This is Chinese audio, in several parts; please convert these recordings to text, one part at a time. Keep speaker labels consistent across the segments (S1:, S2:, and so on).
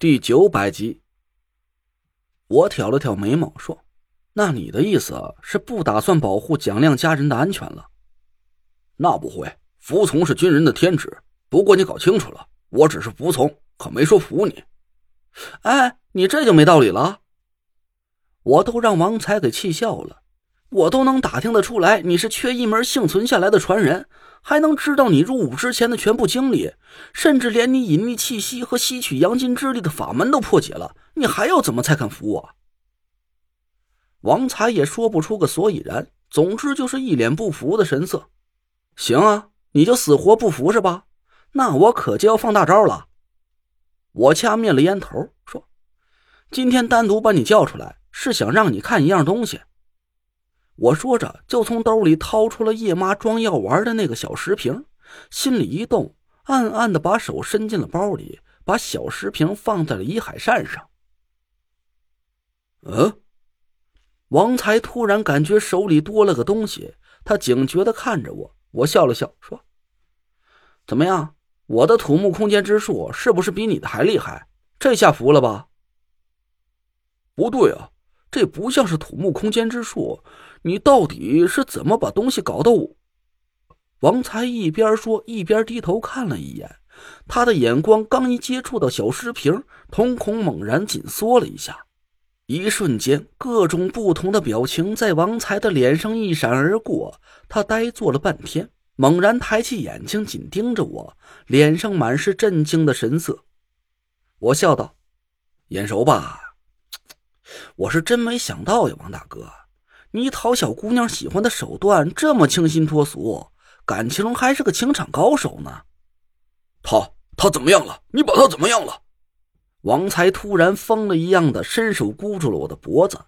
S1: 第九百集，我挑了挑眉毛说：“那你的意思是不打算保护蒋亮家人的安全了？”
S2: 那不会，服从是军人的天职。不过你搞清楚了，我只是服从，可没说服你。
S1: 哎，你这就没道理了。我都让王才给气笑了。我都能打听得出来，你是缺一门幸存下来的传人。还能知道你入伍之前的全部经历，甚至连你隐匿气息和吸取阳金之力的法门都破解了，你还要怎么才肯服我？王才也说不出个所以然，总之就是一脸不服的神色。行啊，你就死活不服是吧？那我可就要放大招了。我掐灭了烟头，说：“今天单独把你叫出来，是想让你看一样东西。”我说着，就从兜里掏出了叶妈装药丸的那个小石瓶，心里一动，暗暗的把手伸进了包里，把小石瓶放在了衣海扇上。
S2: 嗯，
S1: 王才突然感觉手里多了个东西，他警觉的看着我，我笑了笑说：“怎么样，我的土木空间之术是不是比你的还厉害？这下服了吧？”
S2: 不对啊，这不像是土木空间之术。你到底是怎么把东西搞到我？
S1: 王才一边说一边低头看了一眼，他的眼光刚一接触到小石瓶，瞳孔猛然紧缩了一下，一瞬间，各种不同的表情在王才的脸上一闪而过。他呆坐了半天，猛然抬起眼睛，紧盯着我，脸上满是震惊的神色。我笑道：“眼熟吧？我是真没想到呀，王大哥。”你讨小姑娘喜欢的手段这么清新脱俗，感情还是个情场高手呢。
S2: 他他怎么样了？你把他怎么样了？
S1: 王才突然疯了一样的伸手箍住了我的脖子，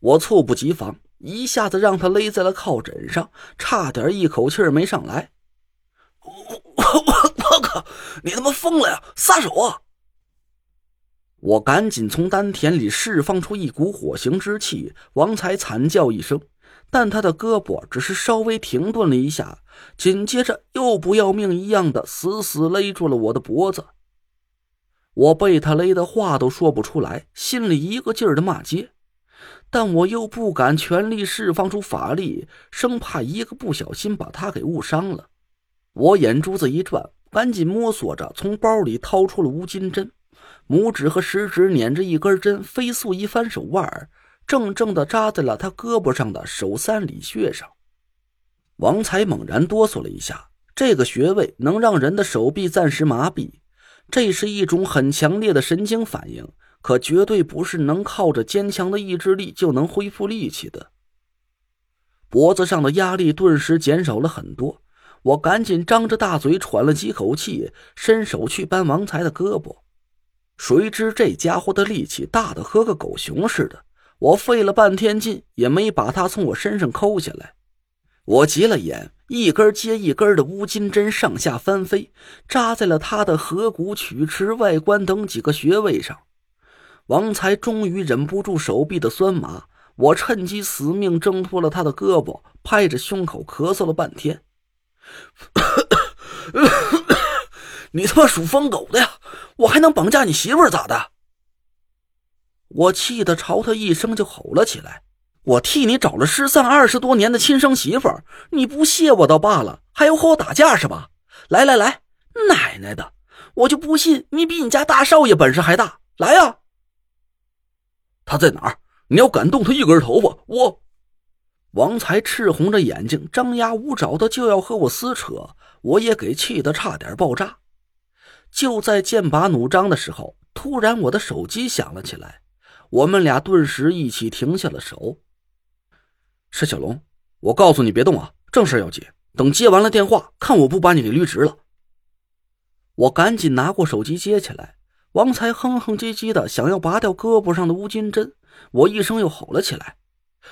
S1: 我猝不及防，一下子让他勒在了靠枕上，差点一口气没上来。
S2: 我我我靠！你他妈疯了呀！撒手啊！
S1: 我赶紧从丹田里释放出一股火形之气，王才惨叫一声，但他的胳膊只是稍微停顿了一下，紧接着又不要命一样的死死勒住了我的脖子。我被他勒的话都说不出来，心里一个劲儿的骂街，但我又不敢全力释放出法力，生怕一个不小心把他给误伤了。我眼珠子一转，赶紧摸索着从包里掏出了乌金针。拇指和食指捻着一根针，飞速一翻手腕，正正的扎在了他胳膊上的手三里穴上。王才猛然哆嗦了一下，这个穴位能让人的手臂暂时麻痹，这是一种很强烈的神经反应，可绝对不是能靠着坚强的意志力就能恢复力气的。脖子上的压力顿时减少了很多，我赶紧张着大嘴喘了几口气，伸手去扳王才的胳膊。谁知这家伙的力气大的和个狗熊似的，我费了半天劲也没把他从我身上抠下来。我急了眼，一根接一根的乌金针上下翻飞，扎在了他的合谷、曲池、外关等几个穴位上。王才终于忍不住手臂的酸麻，我趁机死命挣脱了他的胳膊，拍着胸口咳嗽了半天。你他妈属疯狗的呀！我还能绑架你媳妇儿咋的？我气得朝他一声就吼了起来：“我替你找了失散二十多年的亲生媳妇儿，你不谢我倒罢了，还要和我打架是吧？来来来，奶奶的，我就不信你比你家大少爷本事还大！来呀！”
S2: 他在哪儿？你要敢动他一根头发，我……
S1: 王才赤红着眼睛，张牙舞爪的就要和我撕扯，我也给气得差点爆炸。就在剑拔弩张的时候，突然我的手机响了起来，我们俩顿时一起停下了手。
S2: 是小龙，我告诉你别动啊，正事要紧。等接完了电话，看我不把你给捋直了。
S1: 我赶紧拿过手机接起来，王才哼哼唧唧的想要拔掉胳膊上的乌金针，我一声又吼了起来：“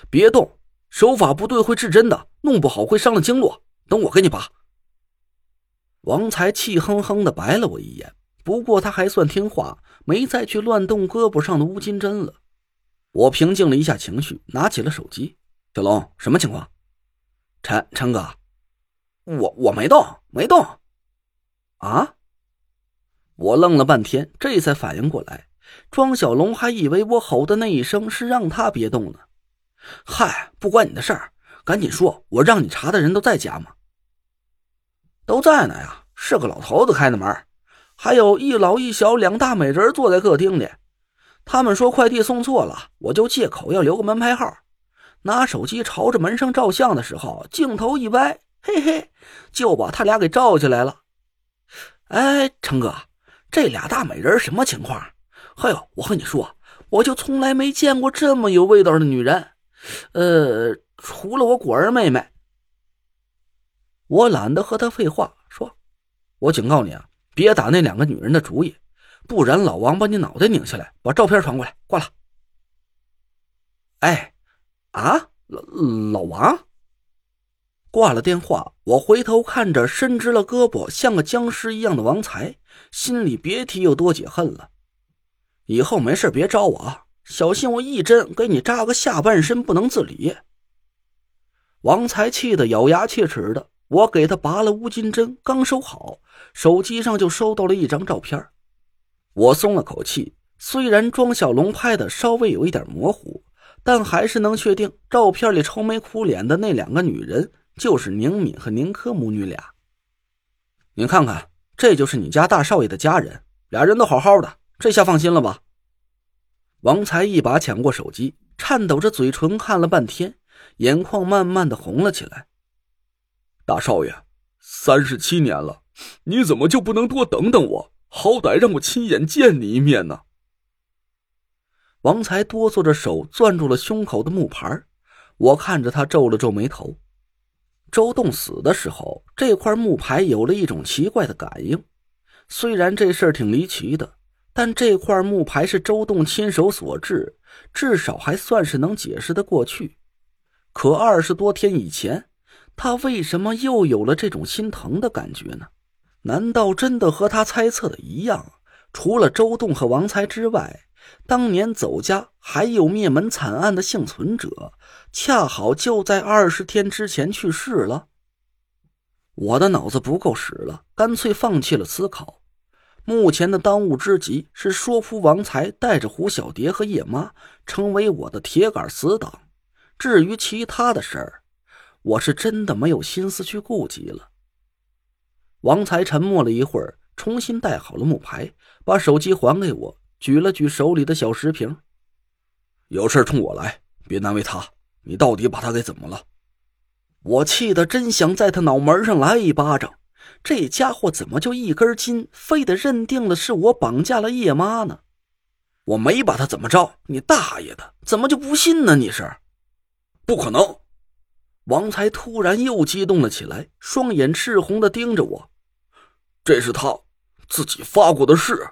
S1: 别动，手法不对会致真的，弄不好会伤了经络。等我给你拔。”王才气哼哼的白了我一眼，不过他还算听话，没再去乱动胳膊上的乌金针了。我平静了一下情绪，拿起了手机。
S2: 小龙，什么情况？
S1: 陈陈哥，我我没动，没动。啊！我愣了半天，这才反应过来，庄小龙还以为我吼的那一声是让他别动呢。
S2: 嗨，不关你的事儿，赶紧说，我让你查的人都在家吗？
S1: 都在呢呀，是个老头子开的门，还有一老一小两大美人坐在客厅里。他们说快递送错了，我就借口要留个门牌号。拿手机朝着门上照相的时候，镜头一歪，嘿嘿，就把他俩给照起来了。哎，成哥，这俩大美人什么情况？哎呦，我和你说，我就从来没见过这么有味道的女人。呃，除了我果儿妹妹。我懒得和他废话，说：“我警告你啊，别打那两个女人的主意，不然老王把你脑袋拧下来，把照片传过来。”挂了。哎，啊，老老王挂了电话，我回头看着伸直了胳膊像个僵尸一样的王才，心里别提有多解恨了。以后没事别找我啊，小心我一针给你扎个下半身不能自理。王才气得咬牙切齿的。我给他拔了乌金针，刚收好，手机上就收到了一张照片。我松了口气，虽然庄小龙拍的稍微有一点模糊，但还是能确定照片里愁眉苦脸的那两个女人就是宁敏和宁珂母女俩。你看看，这就是你家大少爷的家人，俩人都好好的，这下放心了吧？王才一把抢过手机，颤抖着嘴唇看了半天，眼眶慢慢的红了起来。
S2: 大少爷，三十七年了，你怎么就不能多等等我？好歹让我亲眼见你一面呢！
S1: 王才哆嗦着手攥住了胸口的木牌，我看着他皱了皱眉头。周栋死的时候，这块木牌有了一种奇怪的感应。虽然这事儿挺离奇的，但这块木牌是周栋亲手所制，至少还算是能解释的过去。可二十多天以前。他为什么又有了这种心疼的感觉呢？难道真的和他猜测的一样？除了周栋和王才之外，当年走家还有灭门惨案的幸存者，恰好就在二十天之前去世了。我的脑子不够使了，干脆放弃了思考。目前的当务之急是说服王才带着胡小蝶和叶妈成为我的铁杆死党。至于其他的事儿，我是真的没有心思去顾及了。王才沉默了一会儿，重新戴好了木牌，把手机还给我，举了举手里的小石瓶：“
S2: 有事冲我来，别难为他。你到底把他给怎么了？”
S1: 我气得真想在他脑门上来一巴掌。这家伙怎么就一根筋，非得认定了是我绑架了叶妈呢？我没把他怎么着，你大爷的，怎么就不信呢？你是，
S2: 不可能。
S1: 王才突然又激动了起来，双眼赤红的盯着我。
S2: 这是他自己发过的誓。